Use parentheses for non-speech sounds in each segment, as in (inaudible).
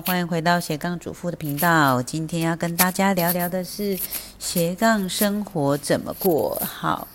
欢迎回到斜杠主妇的频道。今天要跟大家聊聊的是斜杠生活怎么过好。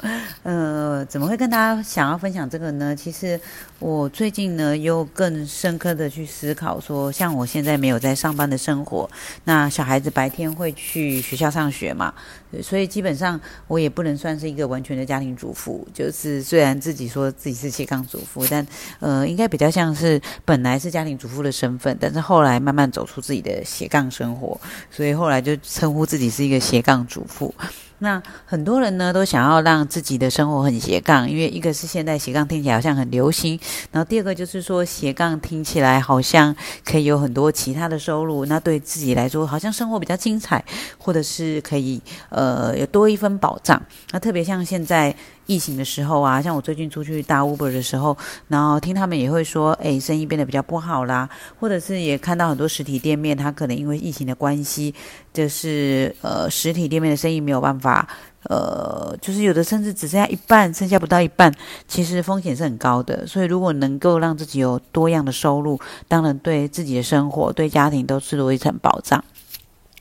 呃，怎么会跟大家想要分享这个呢？其实我最近呢又更深刻的去思考，说像我现在没有在上班的生活，那小孩子白天会去学校上学嘛，所以基本上我也不能算是一个完全的家庭主妇。就是虽然自己说自己是斜杠主妇，但呃，应该比较像是本来是家庭主妇的身份，但是后来慢慢走出自己的斜杠生活，所以后来就称呼自己是一个斜杠主妇。那很多人呢都想要让自己的生活很斜杠，因为一个是现在斜杠听起来好像很流行，然后第二个就是说斜杠听起来好像可以有很多其他的收入，那对自己来说好像生活比较精彩，或者是可以呃有多一份保障。那特别像现在。疫情的时候啊，像我最近出去搭 Uber 的时候，然后听他们也会说，哎，生意变得比较不好啦，或者是也看到很多实体店面，它可能因为疫情的关系，就是呃实体店面的生意没有办法，呃，就是有的甚至只剩下一半，剩下不到一半，其实风险是很高的。所以如果能够让自己有多样的收入，当然对自己的生活、对家庭都是多一层保障。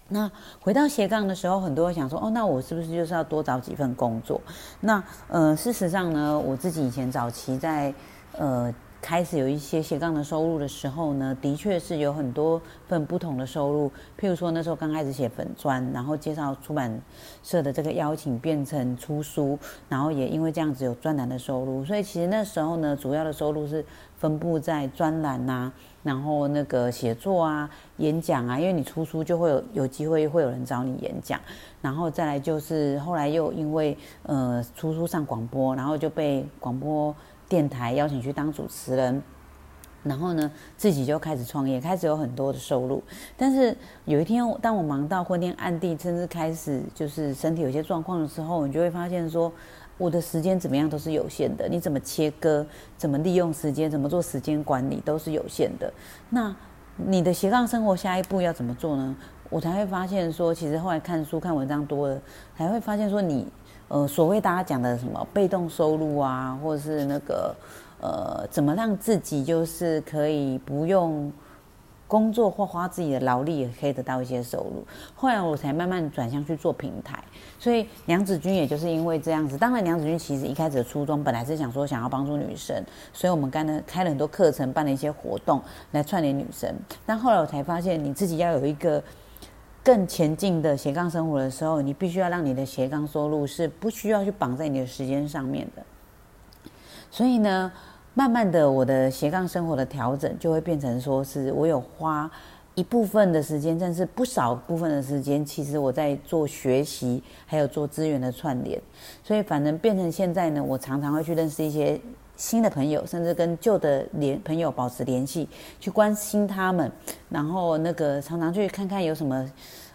那回到斜杠的时候，很多人想说，哦，那我是不是就是要多找几份工作？那呃，事实上呢，我自己以前早期在呃。开始有一些斜杠的收入的时候呢，的确是有很多份不同的收入。譬如说那时候刚开始写粉砖，然后介绍出版社的这个邀请变成出书，然后也因为这样子有专栏的收入。所以其实那时候呢，主要的收入是分布在专栏呐，然后那个写作啊、演讲啊，因为你出书就会有有机会会有人找你演讲，然后再来就是后来又因为呃出书上广播，然后就被广播。电台邀请去当主持人，然后呢，自己就开始创业，开始有很多的收入。但是有一天，当我忙到昏天暗地，甚至开始就是身体有些状况的时候，你就会发现说，我的时间怎么样都是有限的。你怎么切割，怎么利用时间，怎么做时间管理，都是有限的。那你的斜杠生活下一步要怎么做呢？我才会发现说，其实后来看书看文章多了，才会发现说你。呃，所谓大家讲的什么被动收入啊，或者是那个呃，怎么让自己就是可以不用工作或花自己的劳力也可以得到一些收入。后来我才慢慢转向去做平台，所以娘子君也就是因为这样子。当然，娘子君其实一开始的初衷本来是想说想要帮助女生，所以我们干了开了很多课程，办了一些活动来串联女生。但后来我才发现，你自己要有一个。更前进的斜杠生活的时候，你必须要让你的斜杠收入是不需要去绑在你的时间上面的。所以呢，慢慢的，我的斜杠生活的调整就会变成说，是我有花一部分的时间，但是不少部分的时间，其实我在做学习，还有做资源的串联。所以，反正变成现在呢，我常常会去认识一些。新的朋友，甚至跟旧的联朋友保持联系，去关心他们，然后那个常常去看看有什么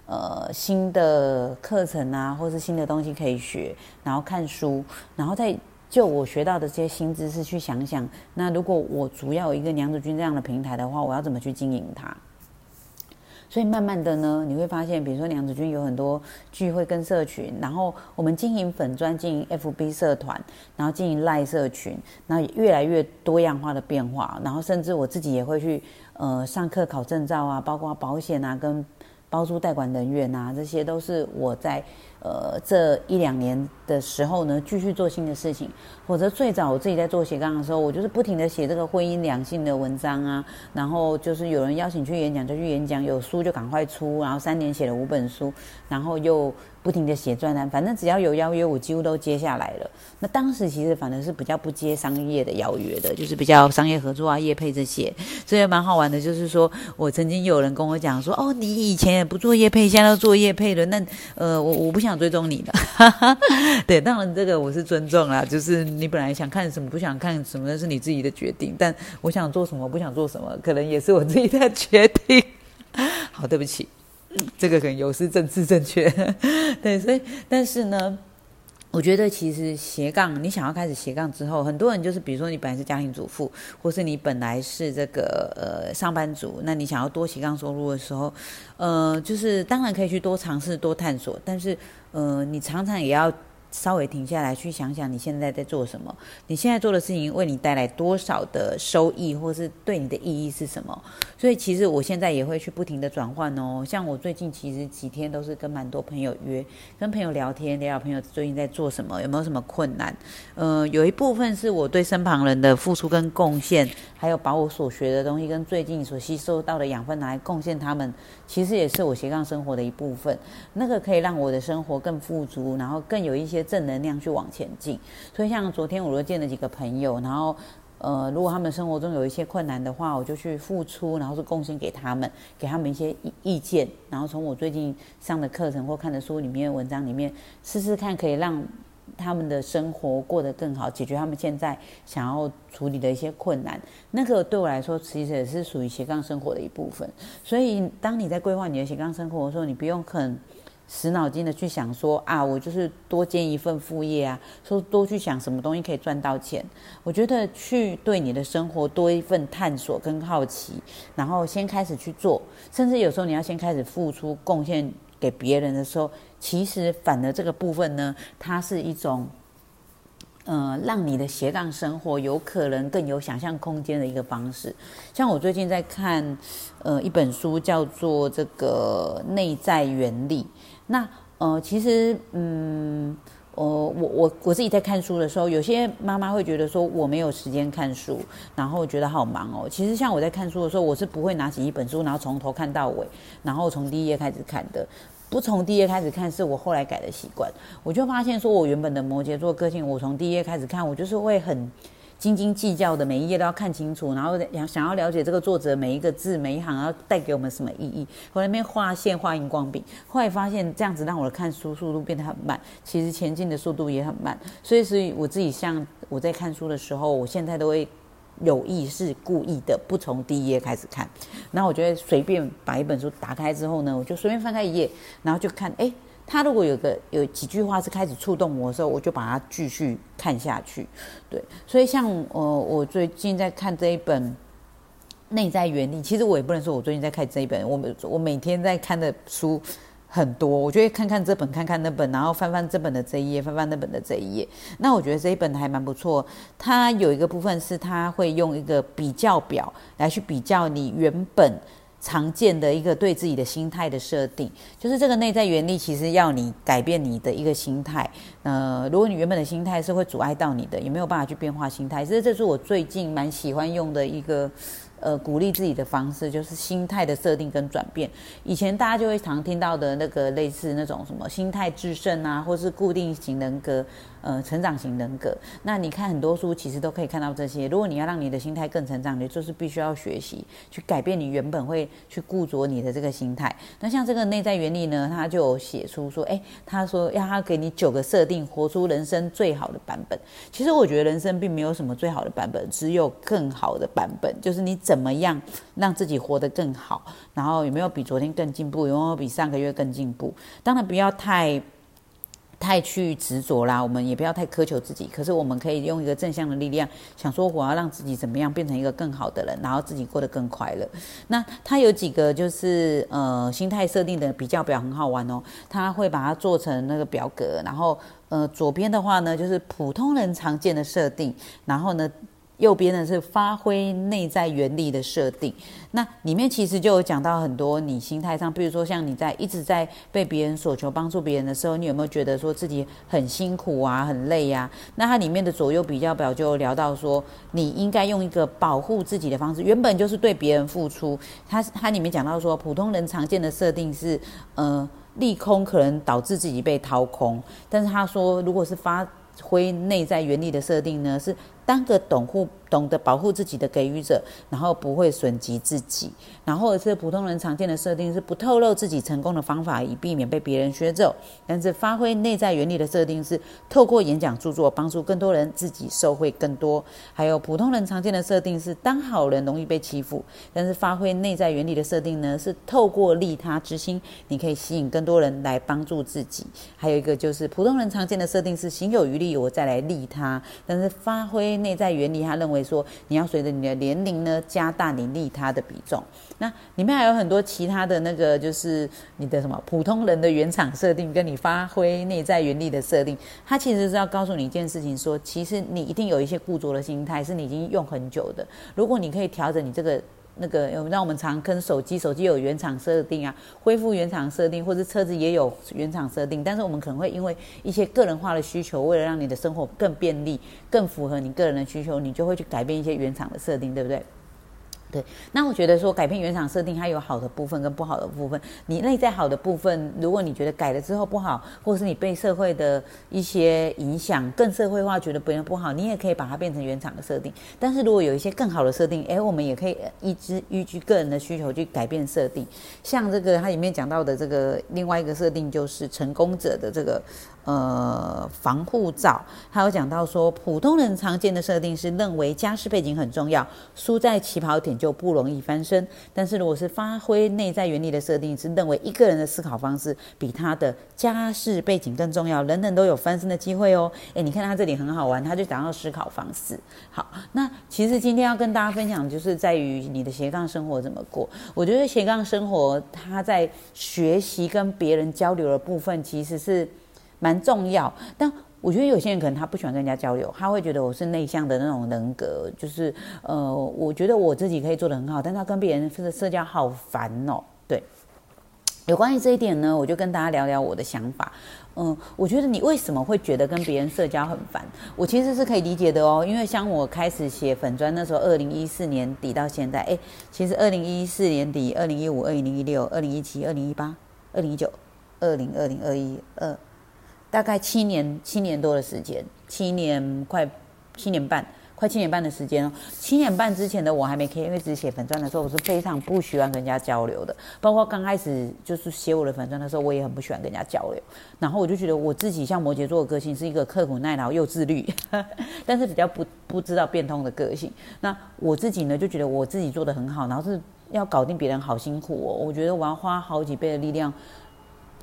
呃新的课程啊，或是新的东西可以学，然后看书，然后再就我学到的这些新知识去想想，那如果我主要有一个娘子军这样的平台的话，我要怎么去经营它？所以慢慢的呢，你会发现，比如说娘子军有很多聚会跟社群，然后我们经营粉专、经营 FB 社团，然后经营赖社群，那越来越多样化的变化，然后甚至我自己也会去呃上课考证照啊，包括保险啊跟包租代管人员啊，这些都是我在。呃，这一两年的时候呢，继续做新的事情。否则最早我自己在做斜杠的时候，我就是不停的写这个婚姻两性的文章啊，然后就是有人邀请去演讲就去演讲，有书就赶快出，然后三年写了五本书，然后又。不停的写专栏，反正只要有邀约，我几乎都接下来了。那当时其实反正是比较不接商业的邀约的，就是比较商业合作啊、业配这些，所以蛮好玩的。就是说我曾经有人跟我讲说：“哦，你以前也不做业配，现在要做业配了。”那呃，我我不想追踪你的。(laughs) 对，当然这个我是尊重啦，就是你本来想看什么，不想看什么，那是你自己的决定。但我想做什么，不想做什么，可能也是我自己的决定。好，对不起。这个可能有失政治正确，(laughs) 对，所以但是呢，我觉得其实斜杠，你想要开始斜杠之后，很多人就是比如说你本来是家庭主妇，或是你本来是这个呃上班族，那你想要多斜杠收入的时候，呃，就是当然可以去多尝试、多探索，但是呃，你常常也要稍微停下来，去想想你现在在做什么，你现在做的事情为你带来多少的收益，或是对你的意义是什么？所以其实我现在也会去不停的转换哦。像我最近其实几天都是跟蛮多朋友约，跟朋友聊天，聊聊朋友最近在做什么，有没有什么困难？呃，有一部分是我对身旁人的付出跟贡献，还有把我所学的东西跟最近所吸收到的养分拿来贡献他们，其实也是我斜杠生活的一部分。那个可以让我的生活更富足，然后更有一些。正能量去往前进，所以像昨天我又见了几个朋友，然后呃，如果他们生活中有一些困难的话，我就去付出，然后是贡献给他们，给他们一些意意见，然后从我最近上的课程或看的书里面、文章里面试试看，可以让他们的生活过得更好，解决他们现在想要处理的一些困难。那个对我来说，其实也是属于斜杠生活的一部分。所以，当你在规划你的斜杠生活的时候，你不用很。死脑筋的去想说啊，我就是多兼一份副业啊，说多去想什么东西可以赚到钱。我觉得去对你的生活多一份探索跟好奇，然后先开始去做，甚至有时候你要先开始付出贡献给别人的时候，其实反而这个部分呢，它是一种，呃，让你的斜杠生活有可能更有想象空间的一个方式。像我最近在看，呃，一本书叫做《这个内在原理》。那呃，其实嗯，我我我我自己在看书的时候，有些妈妈会觉得说我没有时间看书，然后觉得好忙哦。其实像我在看书的时候，我是不会拿起一本书，然后从头看到尾，然后从第一页开始看的。不从第一页开始看，是我后来改的习惯。我就发现说，我原本的摩羯座个性，我从第一页开始看，我就是会很。斤斤计较的每一页都要看清楚，然后想想要了解这个作者每一个字每一行要带给我们什么意义。我那边画线画荧光笔，后来发现这样子让我的看书速度变得很慢，其实前进的速度也很慢。所以，所以我自己像我在看书的时候，我现在都会有意识故意的不从第一页开始看，然后我觉得随便把一本书打开之后呢，我就随便翻开一页，然后就看，哎。他如果有个有几句话是开始触动我的时候，我就把它继续看下去。对，所以像呃，我最近在看这一本《内在原理》，其实我也不能说我最近在看这一本，我每我每天在看的书很多，我就会看看这本，看看那本，然后翻翻这本的这一页，翻翻那本的这一页。那我觉得这一本还蛮不错。它有一个部分是它会用一个比较表来去比较你原本。常见的一个对自己的心态的设定，就是这个内在原理，其实要你改变你的一个心态。呃，如果你原本的心态是会阻碍到你的，也没有办法去变化心态。其实这是我最近蛮喜欢用的一个。呃，鼓励自己的方式就是心态的设定跟转变。以前大家就会常听到的那个类似那种什么心态制胜啊，或是固定型人格、呃，成长型人格。那你看很多书，其实都可以看到这些。如果你要让你的心态更成长，你就是必须要学习去改变你原本会去固着你的这个心态。那像这个内在原理呢，他就写出说，哎，他说要他给你九个设定，活出人生最好的版本。其实我觉得人生并没有什么最好的版本，只有更好的版本，就是你。怎么样让自己活得更好？然后有没有比昨天更进步？有没有比上个月更进步？当然不要太太去执着啦，我们也不要太苛求自己。可是我们可以用一个正向的力量，想说我要让自己怎么样变成一个更好的人，然后自己过得更快乐。那他有几个就是呃心态设定的比较表很好玩哦，他会把它做成那个表格，然后呃左边的话呢就是普通人常见的设定，然后呢。右边呢是发挥内在原理的设定，那里面其实就有讲到很多你心态上，比如说像你在一直在被别人所求帮助别人的时候，你有没有觉得说自己很辛苦啊、很累呀？那它里面的左右比较表就聊到说，你应该用一个保护自己的方式，原本就是对别人付出。它它里面讲到说，普通人常见的设定是，呃，利空可能导致自己被掏空，但是他说，如果是发挥内在原理的设定呢，是。当个懂护、懂得保护自己的给予者，然后不会损及自己，然后是普通人常见的设定是不透露自己成功的方法，以避免被别人学走。但是发挥内在原理的设定是透过演讲著作帮助更多人，自己受惠更多。还有普通人常见的设定是当好人容易被欺负，但是发挥内在原理的设定呢是透过利他之心，你可以吸引更多人来帮助自己。还有一个就是普通人常见的设定是行有余力我再来利他，但是发挥。内在原理，他认为说你要随着你的年龄呢加大你利他的比重。那里面还有很多其他的那个，就是你的什么普通人的原厂设定，跟你发挥内在原理的设定，它其实是要告诉你一件事情：说其实你一定有一些固着的心态，是你已经用很久的。如果你可以调整你这个。那个，让我们常跟手机，手机有原厂设定啊，恢复原厂设定，或者车子也有原厂设定，但是我们可能会因为一些个人化的需求，为了让你的生活更便利，更符合你个人的需求，你就会去改变一些原厂的设定，对不对？对，那我觉得说改变原厂设定，它有好的部分跟不好的部分。你内在好的部分，如果你觉得改了之后不好，或是你被社会的一些影响更社会化，觉得别人不好，你也可以把它变成原厂的设定。但是如果有一些更好的设定，哎，我们也可以依之依据个人的需求去改变设定。像这个它里面讲到的这个另外一个设定，就是成功者的这个。呃，防护罩，还有讲到说，普通人常见的设定是认为家世背景很重要，输在起跑点就不容易翻身。但是如果是发挥内在原理的设定，是认为一个人的思考方式比他的家世背景更重要，人人都有翻身的机会哦。诶，你看他这里很好玩，他就讲到思考方式。好，那其实今天要跟大家分享，就是在于你的斜杠生活怎么过。我觉得斜杠生活，他在学习跟别人交流的部分，其实是。蛮重要，但我觉得有些人可能他不喜欢跟人家交流，他会觉得我是内向的那种人格，就是呃，我觉得我自己可以做得很好，但他跟别人的社交好烦哦。对，有关于这一点呢，我就跟大家聊聊我的想法。嗯，我觉得你为什么会觉得跟别人社交很烦？我其实是可以理解的哦，因为像我开始写粉砖那时候，二零一四年底到现在，哎，其实二零一四年底、二零一五、二零一六、二零一七、二零一八、二零一九、二零二零二一二。大概七年，七年多的时间，七年快七年半，快七年半的时间哦。七年半之前的我还没 K，因为只写粉钻的时候，我是非常不喜欢跟人家交流的。包括刚开始就是写我的粉钻的时候，我也很不喜欢跟人家交流。然后我就觉得我自己像摩羯座的个性是一个刻苦耐劳又自律，(laughs) 但是比较不不知道变通的个性。那我自己呢，就觉得我自己做的很好，然后是要搞定别人好辛苦哦。我觉得我要花好几倍的力量。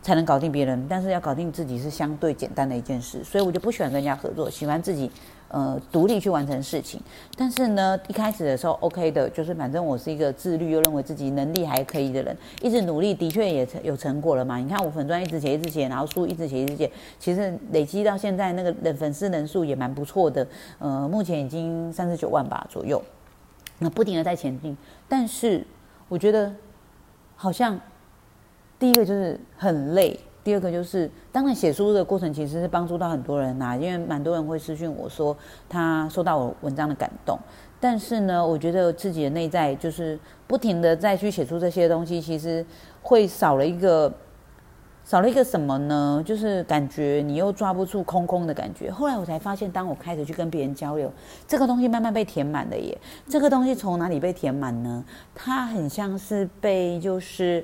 才能搞定别人，但是要搞定自己是相对简单的一件事，所以我就不喜欢跟人家合作，喜欢自己呃独立去完成事情。但是呢，一开始的时候 OK 的，就是反正我是一个自律又认为自己能力还可以的人，一直努力，的确也有成果了嘛。你看我粉专一直写一直写，然后书一直写一直写，其实累积到现在那个人粉丝人数也蛮不错的，呃，目前已经三十九万吧左右，那不停的在前进。但是我觉得好像。第一个就是很累，第二个就是当然写书的过程其实是帮助到很多人呐，因为蛮多人会私讯我说他收到我文章的感动，但是呢，我觉得自己的内在就是不停的再去写出这些东西，其实会少了一个少了一个什么呢？就是感觉你又抓不住空空的感觉。后来我才发现，当我开始去跟别人交流，这个东西慢慢被填满了耶。这个东西从哪里被填满呢？它很像是被就是。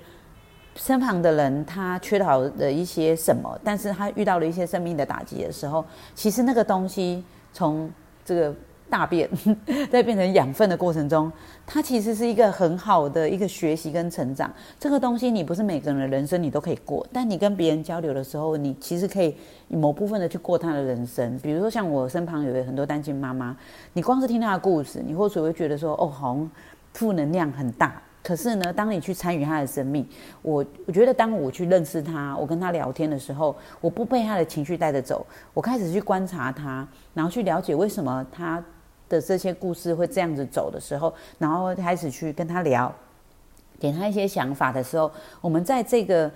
身旁的人他缺少了一些什么，但是他遇到了一些生命的打击的时候，其实那个东西从这个大便 (laughs) 在变成养分的过程中，它其实是一个很好的一个学习跟成长。这个东西你不是每个人的人生你都可以过，但你跟别人交流的时候，你其实可以某部分的去过他的人生。比如说像我身旁有很多单亲妈妈，你光是听她的故事，你或许会觉得说，哦，好像负能量很大。可是呢，当你去参与他的生命，我我觉得当我去认识他，我跟他聊天的时候，我不被他的情绪带着走，我开始去观察他，然后去了解为什么他的这些故事会这样子走的时候，然后开始去跟他聊，给他一些想法的时候，我们在这个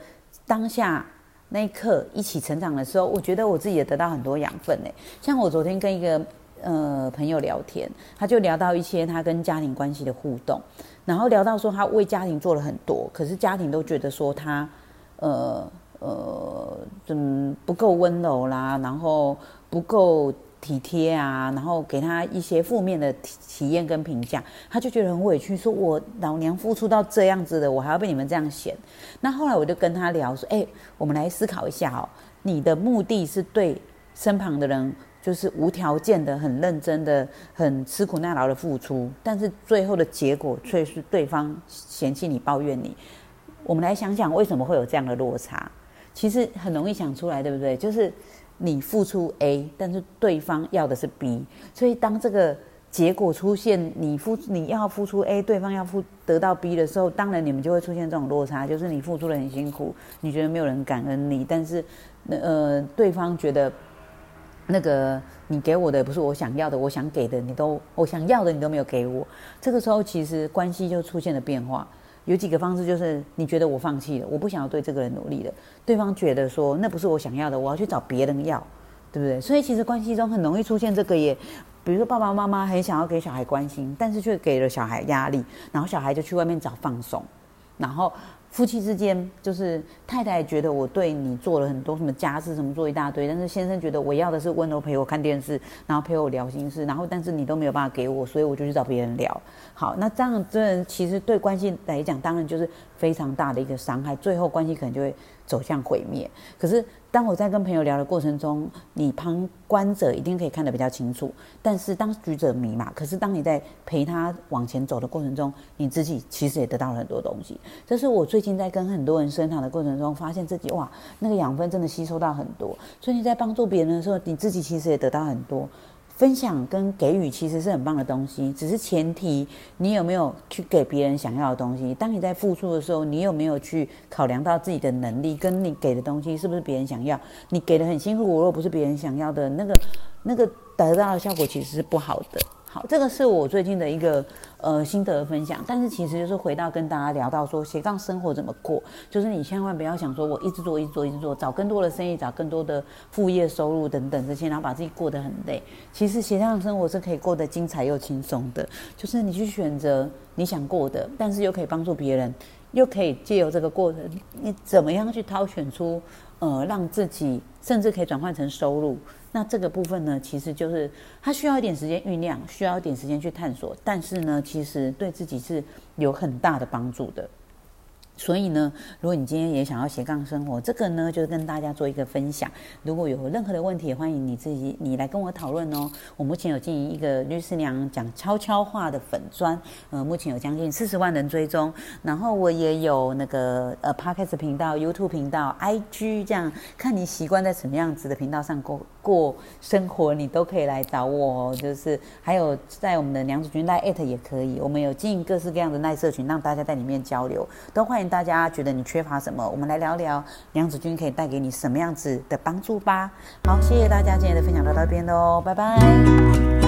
当下那一刻一起成长的时候，我觉得我自己也得到很多养分呢。像我昨天跟一个呃朋友聊天，他就聊到一些他跟家庭关系的互动。然后聊到说他为家庭做了很多，可是家庭都觉得说他，呃呃，怎么不够温柔啦，然后不够体贴啊，然后给他一些负面的体体验跟评价，他就觉得很委屈，说我老娘付出到这样子的，我还要被你们这样嫌。那后来我就跟他聊说，哎，我们来思考一下哦，你的目的是对身旁的人。就是无条件的、很认真的、很吃苦耐劳的付出，但是最后的结果却是对方嫌弃你、抱怨你。我们来想想，为什么会有这样的落差？其实很容易想出来，对不对？就是你付出 A，但是对方要的是 B，所以当这个结果出现，你付你要付出 A，对方要付得到 B 的时候，当然你们就会出现这种落差，就是你付出的很辛苦，你觉得没有人感恩你，但是呃对方觉得那个你给我的不是我想要的，我想给的你都我想要的你都没有给我，这个时候其实关系就出现了变化。有几个方式，就是你觉得我放弃了，我不想要对这个人努力了，对方觉得说那不是我想要的，我要去找别人要，对不对？所以其实关系中很容易出现这个也，比如说爸爸妈妈很想要给小孩关心，但是却给了小孩压力，然后小孩就去外面找放松，然后。夫妻之间，就是太太觉得我对你做了很多什么家事，什么做一大堆，但是先生觉得我要的是温柔陪我看电视，然后陪我聊心事，然后但是你都没有办法给我，所以我就去找别人聊。好，那这样真的其实对关系来讲，当然就是非常大的一个伤害，最后关系可能就会走向毁灭。可是。当我在跟朋友聊的过程中，你旁观者一定可以看得比较清楚，但是当局者迷嘛。可是当你在陪他往前走的过程中，你自己其实也得到了很多东西。这是我最近在跟很多人生产的过程中，发现自己哇，那个养分真的吸收到很多。所以你在帮助别人的时候，你自己其实也得到很多。分享跟给予其实是很棒的东西，只是前提你有没有去给别人想要的东西。当你在付出的时候，你有没有去考量到自己的能力，跟你给的东西是不是别人想要？你给的很辛苦，如果不是别人想要的，那个那个得到的效果其实是不好的。好，这个是我最近的一个呃心得分享，但是其实就是回到跟大家聊到说斜杠生活怎么过，就是你千万不要想说我一直做一直做一直做，找更多的生意，找更多的副业收入等等这些，然后把自己过得很累。其实斜杠生活是可以过得精彩又轻松的，就是你去选择你想过的，但是又可以帮助别人，又可以借由这个过程，你怎么样去挑选出呃让自己甚至可以转换成收入。那这个部分呢，其实就是它需要一点时间酝酿，需要一点时间去探索，但是呢，其实对自己是有很大的帮助的。所以呢，如果你今天也想要斜杠生活，这个呢，就是跟大家做一个分享。如果有任何的问题，欢迎你自己你来跟我讨论哦。我目前有经营一个律师娘讲悄悄话的粉砖，呃，目前有将近四十万人追踪。然后我也有那个呃 Podcast 频道、YouTube 频道、IG 这样，看你习惯在什么样子的频道上过过生活，你都可以来找我哦。就是还有在我们的娘子军赖 at 也可以，我们有经营各式各样的耐社群，让大家在里面交流，都欢迎。大家觉得你缺乏什么？我们来聊聊娘子军可以带给你什么样子的帮助吧。好，谢谢大家今天的分享到这边喽，拜拜。